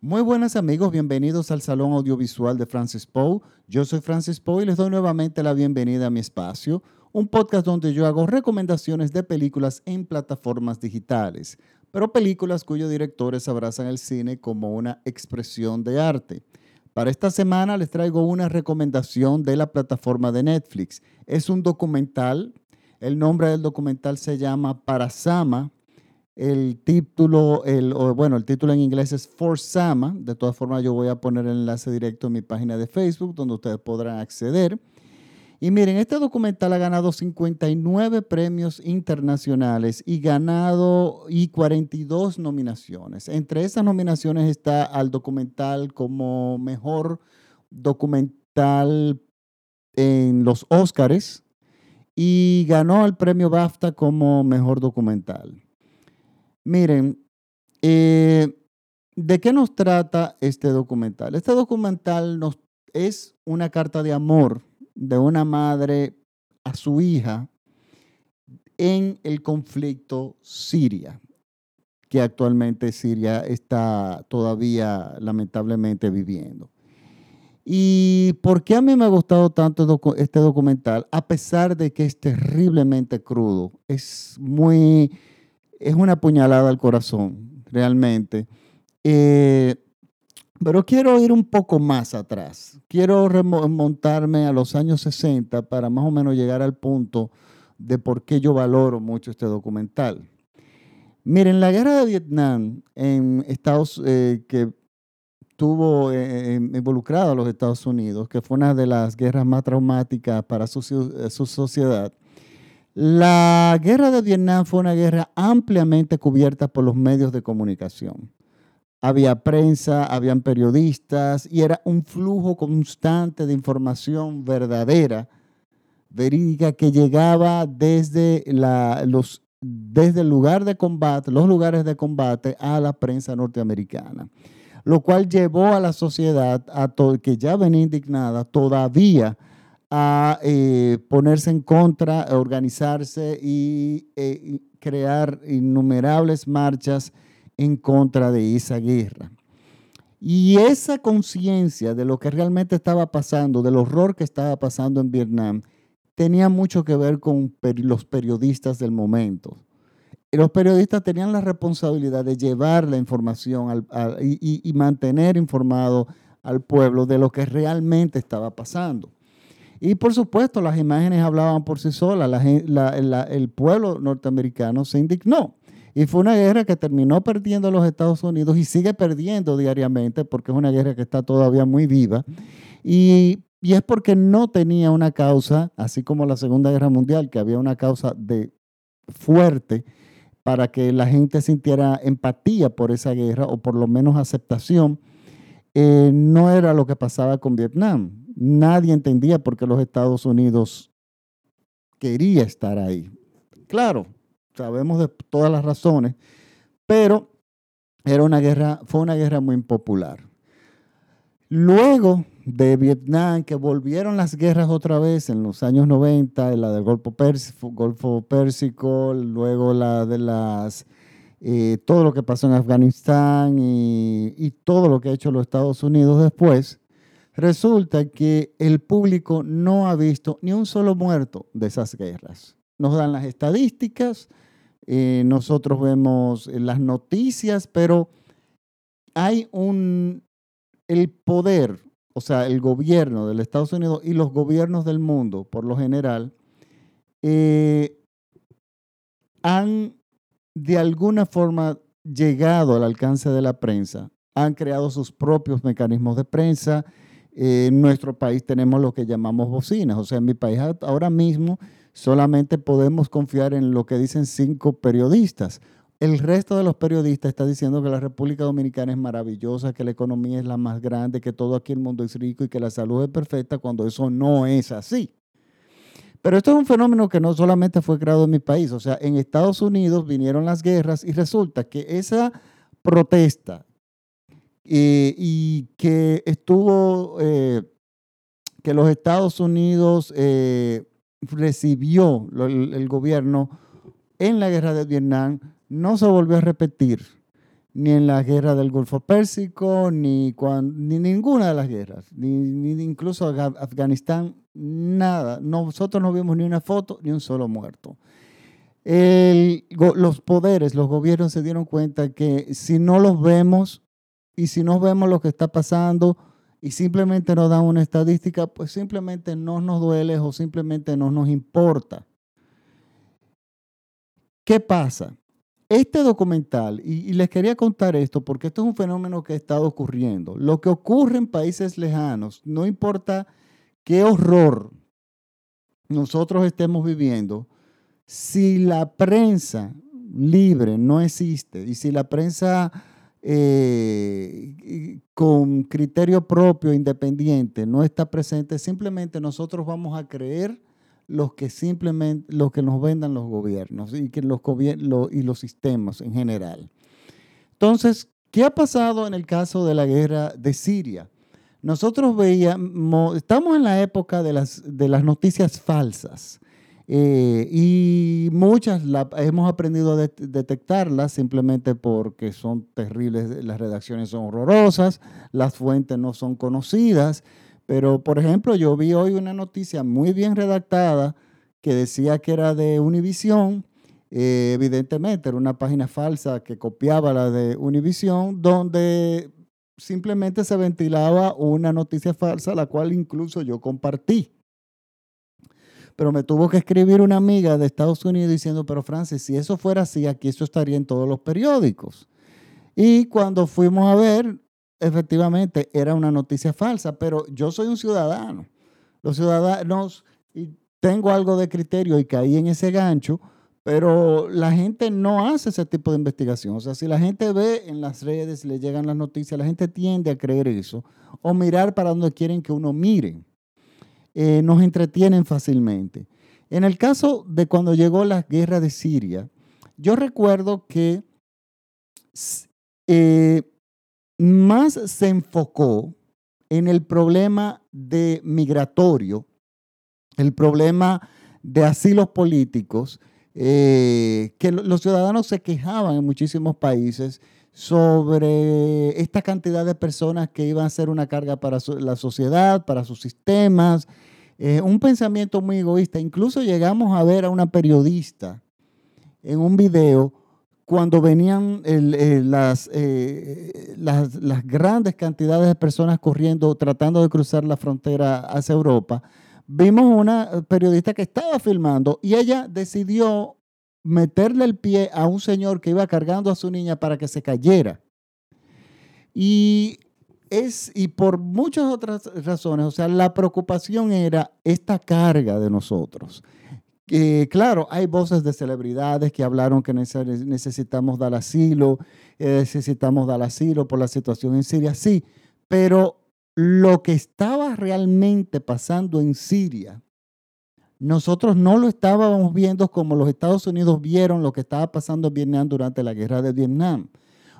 Muy buenas amigos, bienvenidos al Salón Audiovisual de Francis Poe. Yo soy Francis Poe y les doy nuevamente la bienvenida a mi espacio, un podcast donde yo hago recomendaciones de películas en plataformas digitales, pero películas cuyos directores abrazan el cine como una expresión de arte. Para esta semana les traigo una recomendación de la plataforma de Netflix. Es un documental, el nombre del documental se llama Parasama, el título, bueno, el título en inglés es For Sama. De todas formas, yo voy a poner el enlace directo en mi página de Facebook donde ustedes podrán acceder. Y miren, este documental ha ganado 59 premios internacionales y ganado y 42 nominaciones. Entre esas nominaciones está al documental como mejor documental en los Oscars y ganó el premio BAFTA como mejor documental. Miren, eh, ¿de qué nos trata este documental? Este documental es una carta de amor de una madre a su hija en el conflicto Siria, que actualmente Siria está todavía lamentablemente viviendo. ¿Y por qué a mí me ha gustado tanto este documental? A pesar de que es terriblemente crudo, es muy es una puñalada al corazón, realmente. Eh, pero quiero ir un poco más atrás. Quiero remontarme a los años 60 para más o menos llegar al punto de por qué yo valoro mucho este documental. Miren, la guerra de Vietnam en Estados eh, que tuvo eh, involucrado a los Estados Unidos, que fue una de las guerras más traumáticas para su sociedad, la guerra de Vietnam fue una guerra ampliamente cubierta por los medios de comunicación. Había prensa, habían periodistas y era un flujo constante de información verdadera, verídica, que llegaba desde, los, desde el lugar de combate, los lugares de combate a la prensa norteamericana, lo cual llevó a la sociedad, a que ya venía indignada, todavía a eh, ponerse en contra, a organizarse y eh, crear innumerables marchas en contra de esa guerra. Y esa conciencia de lo que realmente estaba pasando, del horror que estaba pasando en Vietnam, tenía mucho que ver con los periodistas del momento. Los periodistas tenían la responsabilidad de llevar la información y mantener informado al pueblo de lo que realmente estaba pasando. Y por supuesto, las imágenes hablaban por sí solas. el pueblo norteamericano se indignó. Y fue una guerra que terminó perdiendo los Estados Unidos y sigue perdiendo diariamente porque es una guerra que está todavía muy viva. Y, y es porque no tenía una causa, así como la Segunda Guerra Mundial, que había una causa de fuerte para que la gente sintiera empatía por esa guerra o por lo menos aceptación. Eh, no era lo que pasaba con Vietnam nadie entendía por qué los Estados Unidos quería estar ahí. Claro, sabemos de todas las razones, pero era una guerra, fue una guerra muy impopular. Luego de Vietnam, que volvieron las guerras otra vez en los años 90, la del Golfo, Pérsico, luego la de las, eh, todo lo que pasó en Afganistán y, y todo lo que ha hecho los Estados Unidos después, Resulta que el público no ha visto ni un solo muerto de esas guerras. Nos dan las estadísticas, eh, nosotros vemos las noticias, pero hay un, el poder, o sea, el gobierno de Estados Unidos y los gobiernos del mundo, por lo general, eh, han de alguna forma llegado al alcance de la prensa, han creado sus propios mecanismos de prensa, en nuestro país tenemos lo que llamamos bocinas. O sea, en mi país ahora mismo solamente podemos confiar en lo que dicen cinco periodistas. El resto de los periodistas está diciendo que la República Dominicana es maravillosa, que la economía es la más grande, que todo aquí el mundo es rico y que la salud es perfecta, cuando eso no es así. Pero esto es un fenómeno que no solamente fue creado en mi país, o sea, en Estados Unidos vinieron las guerras y resulta que esa protesta eh, y que estuvo, eh, que los Estados Unidos eh, recibió el, gobierno en la guerra de Vietnam, no se volvió a repetir ni en la guerra del Golfo Pérsico, ni, ni ninguna de las guerras, ni, incluso Afganistán, nada. Nosotros no vimos ni una foto, ni un solo muerto. los poderes, los gobiernos se dieron cuenta que si no los vemos y si no vemos lo que está pasando y simplemente nos dan una estadística, pues simplemente no nos duele o simplemente no nos importa. ¿Qué pasa? Este documental, y, les quería contar esto porque esto es un fenómeno que ha estado ocurriendo. Lo que ocurre en países lejanos, no importa qué horror nosotros estemos viviendo, si la prensa libre no existe y si la prensa eh, con criterio propio, independiente, no está presente, simplemente nosotros vamos a creer los que simplemente, los que nos vendan los gobiernos y, que los, y los sistemas en general. Entonces, ¿qué ha pasado en el caso de la guerra de Siria? Nosotros veíamos, estamos en la época de las, de las noticias falsas eh, y muchas hemos aprendido a detectarlas simplemente porque son terribles, las redacciones son horrorosas, las fuentes no son conocidas pero, por ejemplo, yo vi hoy una noticia muy bien redactada que decía que era de Univision. Eh, evidentemente, era una página falsa que copiaba la de Univision, donde simplemente se ventilaba una noticia falsa, la cual incluso yo compartí. Pero me tuvo que escribir una amiga de Estados Unidos diciendo, pero Francis, si eso fuera así, aquí eso estaría en todos los periódicos. Y cuando fuimos a ver, efectivamente era una noticia falsa, pero yo soy un ciudadano. Los ciudadanos, y tengo algo de criterio y caí en ese gancho, pero la gente no hace ese tipo de investigación. O sea, si la gente ve en las redes, le llegan las noticias, la gente tiende a creer eso o mirar para donde quieren que uno mire. Eh, nos entretienen fácilmente. En el caso de cuando llegó la guerra de Siria, yo recuerdo que eh, más se enfocó en el problema de migratorio, el problema de asilos políticos, eh, que los ciudadanos se quejaban en muchísimos países sobre esta cantidad de personas que iban a ser una carga para la sociedad, para sus sistemas, eh, un pensamiento muy egoísta. Incluso llegamos a ver a una periodista en un video cuando venían eh, las, las, grandes cantidades de personas corriendo, tratando de cruzar la frontera hacia Europa, vimos una periodista que estaba filmando y ella decidió meterle el pie a un señor que iba cargando a su niña para que se cayera. Y es, y por muchas otras razones, o sea, la preocupación era esta carga de nosotros claro, hay voces de celebridades que hablaron que necesitamos dar asilo, eh, necesitamos dar asilo por la situación en Siria, sí, pero lo que estaba realmente pasando en Siria, nosotros no lo estábamos viendo como los Estados Unidos vieron lo que estaba pasando en Vietnam durante la guerra de Vietnam.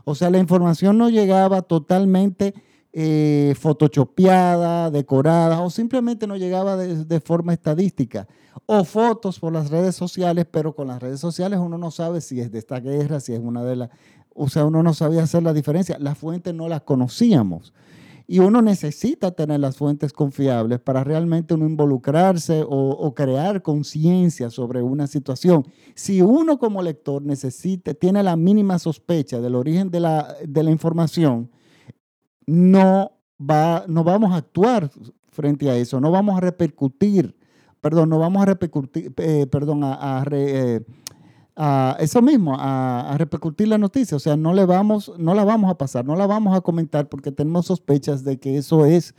O sea, la información no llegaba totalmente eh, photoshopeada, decorada, o simplemente no llegaba de forma estadística o fotos por las redes sociales, pero con las redes sociales uno no sabe si es de esta guerra, si es una de las... O sea, uno no sabía hacer la diferencia. Las fuentes no las conocíamos. Y uno necesita tener las fuentes confiables para realmente uno involucrarse o, crear conciencia sobre una situación. Si uno como lector necesita, tiene la mínima sospecha del origen de la, de la información, no, va, no vamos a actuar frente a eso, no vamos a repercutir perdón, no vamos a repercutir, eh, perdón, eh, a, eso mismo, a, repercutir la noticia. O sea, no, le vamos, no la vamos a pasar, no la vamos a comentar porque tenemos sospechas de que eso es,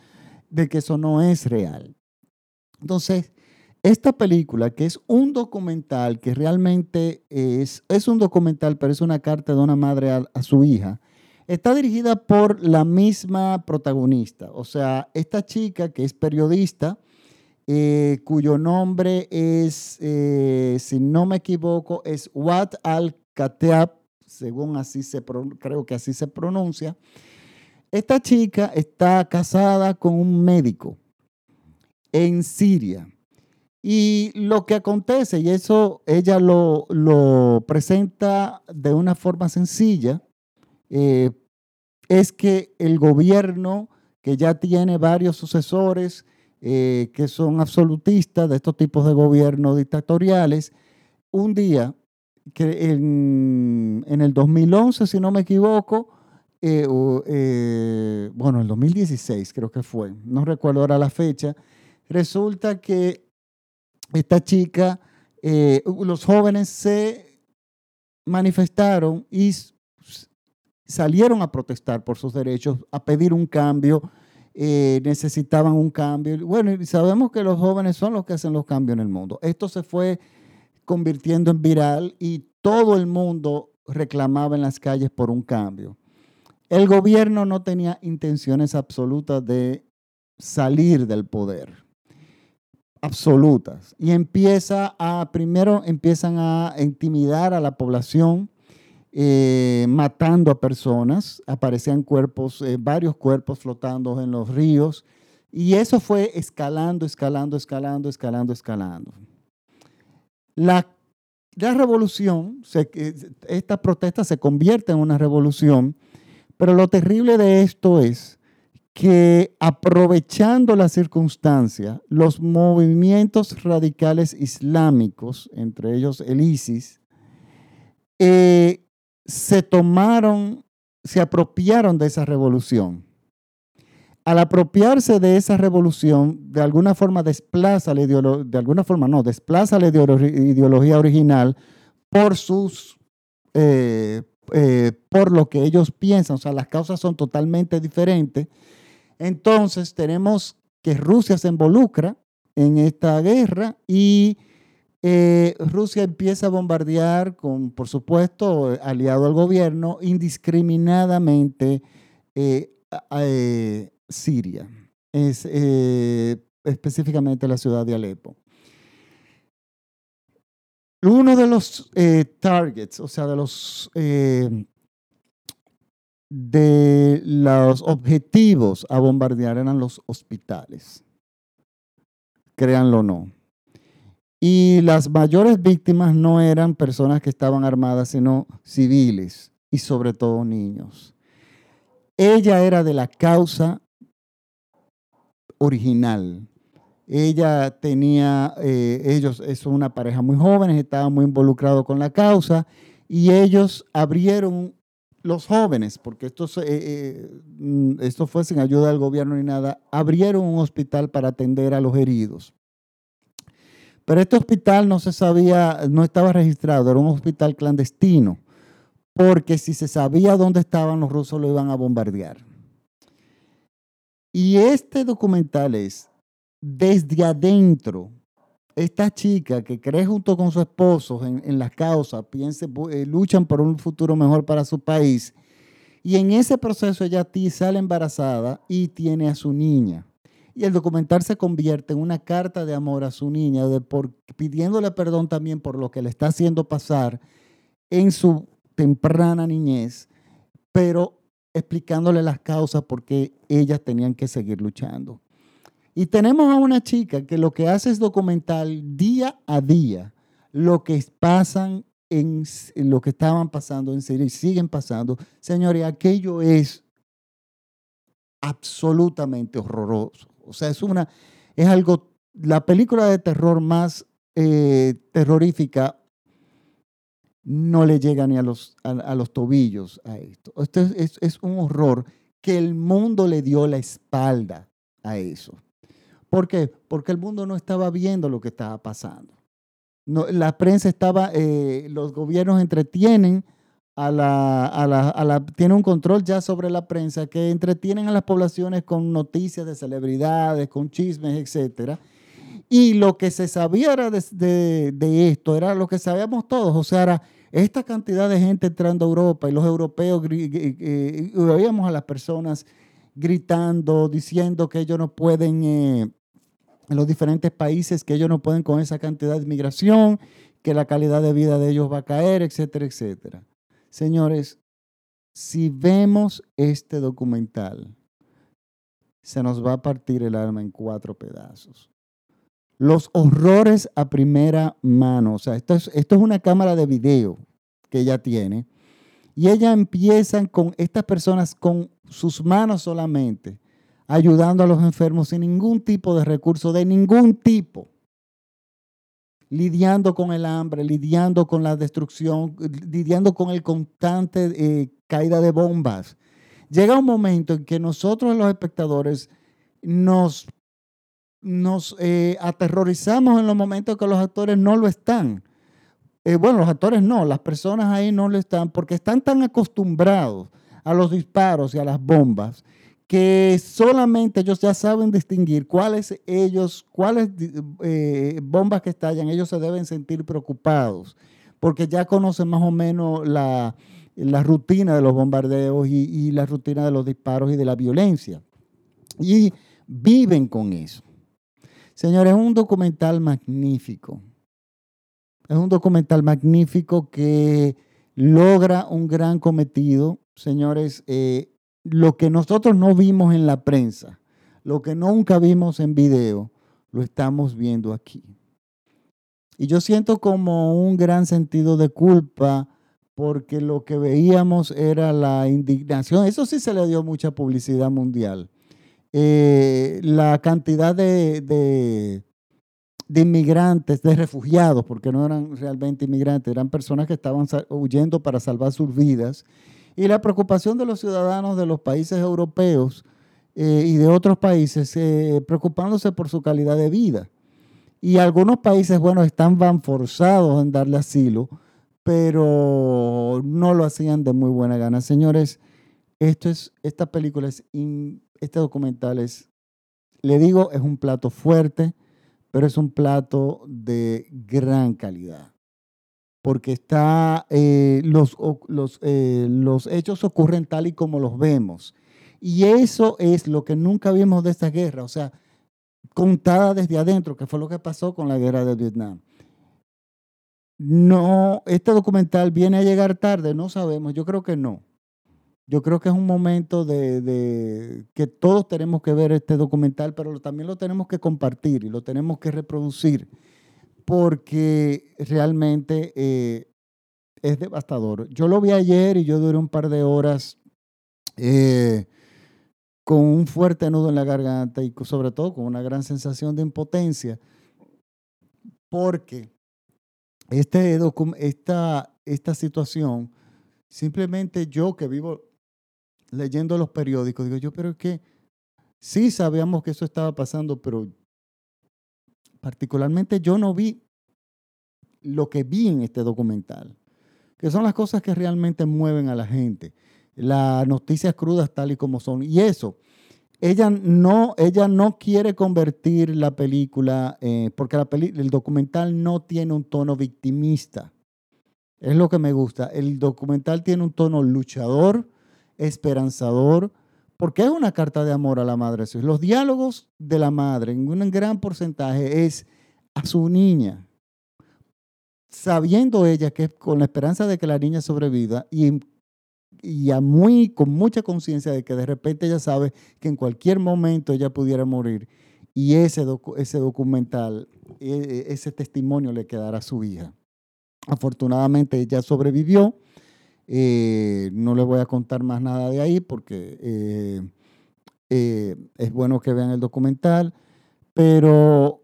de que eso no es real. Entonces, esta película, que es un documental, que realmente es, es un documental, pero es una carta de una madre a su hija, está dirigida por la misma protagonista. O sea, esta chica que es periodista, eh, cuyo nombre es, eh, si no me equivoco, es Wat al-Kateab, según así se, creo que así se pronuncia. Esta chica está casada con un médico en Siria. Y lo que acontece, y eso ella lo, lo presenta de una forma sencilla, eh, es que el gobierno, que ya tiene varios sucesores eh, que son absolutistas de estos tipos de gobiernos dictatoriales, un día, que en, el 2011, si no me equivoco, eh, bueno, el 2016 creo que fue, no recuerdo ahora la fecha, resulta que esta chica, los jóvenes se manifestaron y salieron a protestar por sus derechos, a pedir un cambio, eh, necesitaban un cambio. Bueno, y sabemos que los jóvenes son los que hacen los cambios en el mundo. Esto se fue convirtiendo en viral y todo el mundo reclamaba en las calles por un cambio. El gobierno no tenía intenciones absolutas de salir del poder, absolutas. Y empieza a, primero empiezan a intimidar a la población, eh, matando a personas. Aparecían cuerpos, eh, varios cuerpos flotando en los ríos. Y eso fue escalando, escalando, escalando, escalando, escalando. La, la revolución, esta protesta se convierte en una revolución, pero lo terrible de esto es que aprovechando la circunstancia, los movimientos radicales islámicos, entre ellos el ISIS, eh, se tomaron, se apropiaron de esa revolución. Al apropiarse de esa revolución, de alguna forma desplaza la ideología, de alguna forma no, desplaza la ideología original por sus, eh, eh, por lo que ellos piensan, o sea, las causas son totalmente diferentes. Entonces tenemos que Rusia se involucra en esta guerra y eh, Rusia empieza a bombardear, con, por supuesto, aliado al gobierno, indiscriminadamente eh, eh, Siria, es, específicamente la ciudad de Alepo. Uno de los targets, o sea, de los, de los objetivos a bombardear eran los hospitales, créanlo o no. Y las mayores víctimas no eran personas que estaban armadas, sino civiles y sobre todo niños. Ella era de la causa original. Ella tenía, eh, ellos, es una pareja muy jóvenes, estaban muy involucrados con la causa y ellos abrieron los jóvenes, porque esto, eh, eh, mm, esto fue sin ayuda del gobierno ni nada, abrieron un hospital para atender a los heridos. Pero este hospital no se sabía, no estaba registrado, era un hospital clandestino, porque si se sabía dónde estaban los rusos lo iban a bombardear. Y este documental es desde adentro. Esta chica que cree junto con su esposo en, la causa, piense, eh, luchan por un futuro mejor para su país. Y en ese proceso ella sale embarazada y tiene a su niña. Y el documental se convierte en una carta de amor a su niña, pidiéndole perdón también por lo que le está haciendo pasar en su temprana niñez, pero explicándole las causas por qué ellas tenían que seguir luchando. Y tenemos a una chica que lo que hace es documental día a día lo que pasan lo que estaban pasando en Siria y siguen pasando. Señores, aquello es absolutamente horroroso. O sea, es una, es algo, la película de terror más eh, terrorífica no le llega ni a los, a, los tobillos a esto. Esto es, un horror que el mundo le dio la espalda a eso. ¿Por qué? Porque el mundo no estaba viendo lo que estaba pasando. La prensa estaba, eh, los gobiernos entretienen a la, a la, a la, tiene un control ya sobre la prensa que entretienen a las poblaciones con noticias de celebridades, con chismes, etc. Y lo que se sabía era de, de, esto, era lo que sabíamos todos, o sea, era esta cantidad de gente entrando a Europa y los europeos, y oíamos a las personas gritando, diciendo que ellos no pueden, eh, en los diferentes países, que ellos no pueden con esa cantidad de inmigración, que la calidad de vida de ellos va a caer, etcétera, etcétera. Señores, si vemos este documental, se nos va a partir el alma en cuatro pedazos. Los horrores a primera mano, o sea, esto es, una cámara de video que ella tiene, Y ellas empiezan con estas personas con sus manos solamente, ayudando a los enfermos sin ningún tipo de recurso, de ningún tipo lidiando con el hambre, lidiando con la destrucción, lidiando con el constante eh, caída de bombas. Llega un momento en que nosotros los espectadores nos, nos eh, aterrorizamos en los momentos que los actores no lo están. Eh, bueno, los actores no, las personas ahí no lo están porque están tan acostumbrados a los disparos y a las bombas que solamente ellos ya saben distinguir cuáles ellos, cuáles eh, bombas que estallan, ellos se deben sentir preocupados, porque ya conocen más o menos la, rutina de los bombardeos y, y, la rutina de los disparos y de la violencia. Y viven con eso. Señores, es un documental magnífico. Es un documental magnífico que logra un gran cometido. Señores, eh, lo que nosotros no vimos en la prensa, lo que nunca vimos en video, lo estamos viendo aquí. Y yo siento como un gran sentido de culpa porque lo que veíamos era la indignación. Eso sí se le dio mucha publicidad mundial. Eh, la cantidad de, de, de, inmigrantes, de refugiados, porque no eran realmente inmigrantes, eran personas que estaban huyendo para salvar sus vidas y la preocupación de los ciudadanos de los países europeos eh, y de otros países eh, preocupándose por su calidad de vida. Y algunos países, bueno, están van forzados en darle asilo, pero no lo hacían de muy buena gana. Señores, esto es, esta película es, este documental es, le digo, es un plato fuerte, pero es un plato de gran calidad porque está, eh, los, los, eh, los hechos ocurren tal y como los vemos. Y eso es lo que nunca vimos de esta guerra, o sea, contada desde adentro, que fue lo que pasó con la guerra de Vietnam. No, este documental viene a llegar tarde, no sabemos, yo creo que no. Yo creo que es un momento de, que todos tenemos que ver este documental, pero también lo tenemos que compartir y lo tenemos que reproducir porque realmente eh, es devastador. Yo lo vi ayer y yo duré un par de horas eh, con un fuerte nudo en la garganta y sobre todo con una gran sensación de impotencia, porque este esta, esta situación, simplemente yo que vivo leyendo los periódicos, digo yo, pero es que sí sabíamos que eso estaba pasando, pero particularmente yo no vi lo que vi en este documental, que son las cosas que realmente mueven a la gente, las noticias crudas tal y como son. Y eso, ella no, ella no quiere convertir la película, eh, porque la el documental no tiene un tono victimista. Es lo que me gusta. El documental tiene un tono luchador, esperanzador, porque es una carta de amor a la madre. Los diálogos de la madre, en un gran porcentaje, es a su niña, sabiendo ella que es con la esperanza de que la niña sobreviva y, y muy, con mucha conciencia de que de repente ella sabe que en cualquier momento ella pudiera morir. Y ese, ese documental, e, e, ese testimonio le quedará a su hija. Afortunadamente ella sobrevivió eh, no les voy a contar más nada de ahí porque eh, eh, es bueno que vean el documental, pero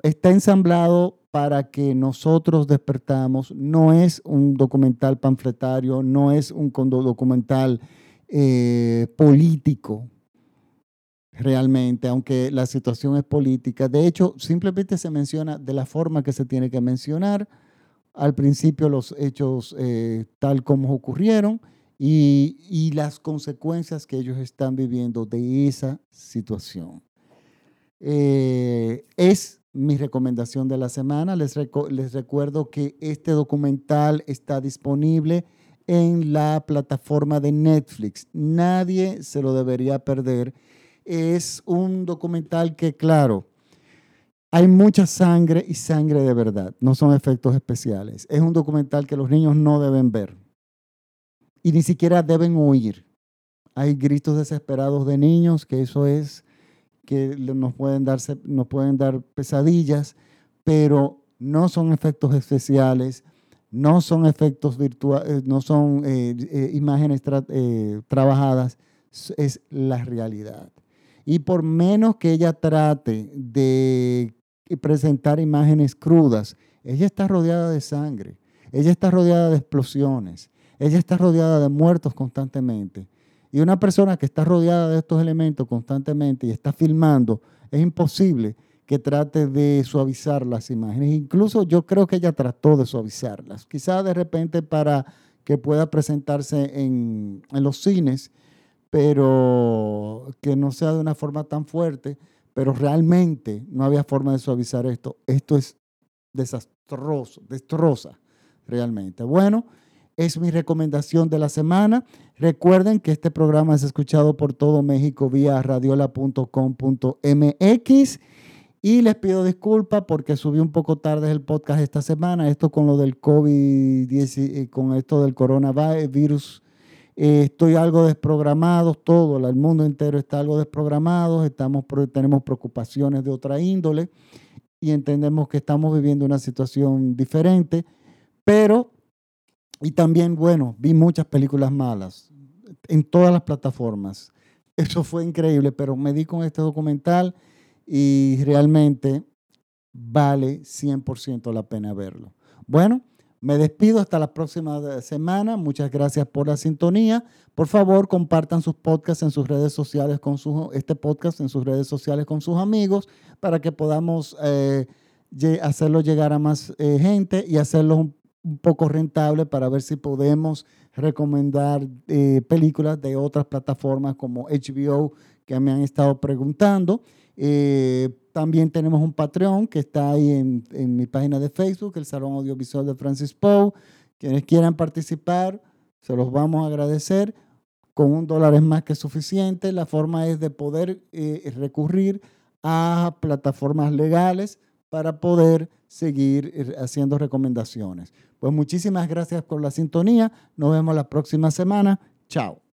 está ensamblado para que nosotros despertamos. No es un documental panfletario, no es un documental político realmente, aunque la situación es política. De hecho, simplemente se menciona de la forma que se tiene que mencionar al principio los hechos eh, tal como ocurrieron y, las consecuencias que ellos están viviendo de esa situación. Eh, es mi recomendación de la semana. Les, les recuerdo que este documental está disponible en la plataforma de Netflix. Nadie se lo debería perder. Es un documental que, claro, hay mucha sangre y sangre de verdad, no son efectos especiales. Es un documental que los niños no deben ver y ni siquiera deben oír. Hay gritos desesperados de niños, que eso es que nos pueden, dar pesadillas, pero no son efectos especiales, no son efectos virtuales, no son imágenes trabajadas, es la realidad. Y por menos que ella trate de presentar imágenes crudas, ella está rodeada de sangre, ella está rodeada de explosiones, ella está rodeada de muertos constantemente. Y una persona que está rodeada de estos elementos constantemente y está filmando, es imposible que trate de suavizar las imágenes. Incluso yo creo que ella trató de suavizarlas. Quizá de repente para que pueda presentarse en, en los cines pero que no sea de una forma tan fuerte, pero realmente no había forma de suavizar esto. Esto es desastroso, destroza realmente. Bueno, es mi recomendación de la semana. Recuerden que este programa es escuchado por todo México vía radiola.com.mx y les pido disculpas porque subí un poco tarde el podcast esta semana. Esto con lo del COVID-19, eh, con esto del coronavirus eh, estoy algo desprogramado, todo, el mundo entero está algo desprogramado, estamos, tenemos preocupaciones de otra índole y entendemos que estamos viviendo una situación diferente, pero, y también, bueno, vi muchas películas malas en todas las plataformas. Eso fue increíble, pero me di con este documental y realmente vale 100% la pena verlo. Bueno, me despido hasta la próxima semana. Muchas gracias por la sintonía. Por favor, compartan sus podcasts en sus redes sociales con sus, este podcast en sus redes sociales con sus amigos para que podamos eh, hacerlo llegar a más eh, gente y hacerlo un, poco rentable para ver si podemos recomendar eh, películas de otras plataformas como HBO que me han estado preguntando. También tenemos un Patreon que está ahí en, mi página de Facebook, el Salón Audiovisual de Francis Poe. Quienes quieran participar, se los vamos a agradecer. Con un dólar es más que suficiente. La forma es de poder eh, recurrir a plataformas legales para poder seguir eh, haciendo recomendaciones. Pues muchísimas gracias por la sintonía. Nos vemos la próxima semana. Chao.